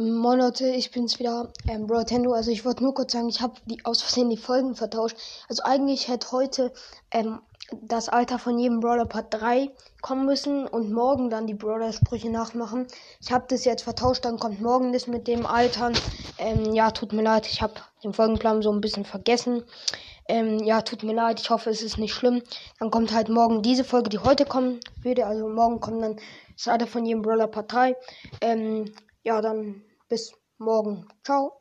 Moin Leute, ich bin's wieder, ähm, Brotendo. Also ich wollte nur kurz sagen, ich habe die aus Versehen die Folgen vertauscht. Also eigentlich hätte heute ähm, das Alter von jedem Brawler Part 3 kommen müssen und morgen dann die Brawler-Sprüche nachmachen. Ich habe das jetzt vertauscht, dann kommt morgen das mit dem Altern. Ähm, ja, tut mir leid, ich habe den Folgenplan so ein bisschen vergessen. Ähm, ja, tut mir leid, ich hoffe, es ist nicht schlimm. Dann kommt halt morgen diese Folge, die heute kommen würde. Also morgen kommt dann das Alter von jedem Brawler Part 3. Ähm, ja, dann bis morgen. Ciao.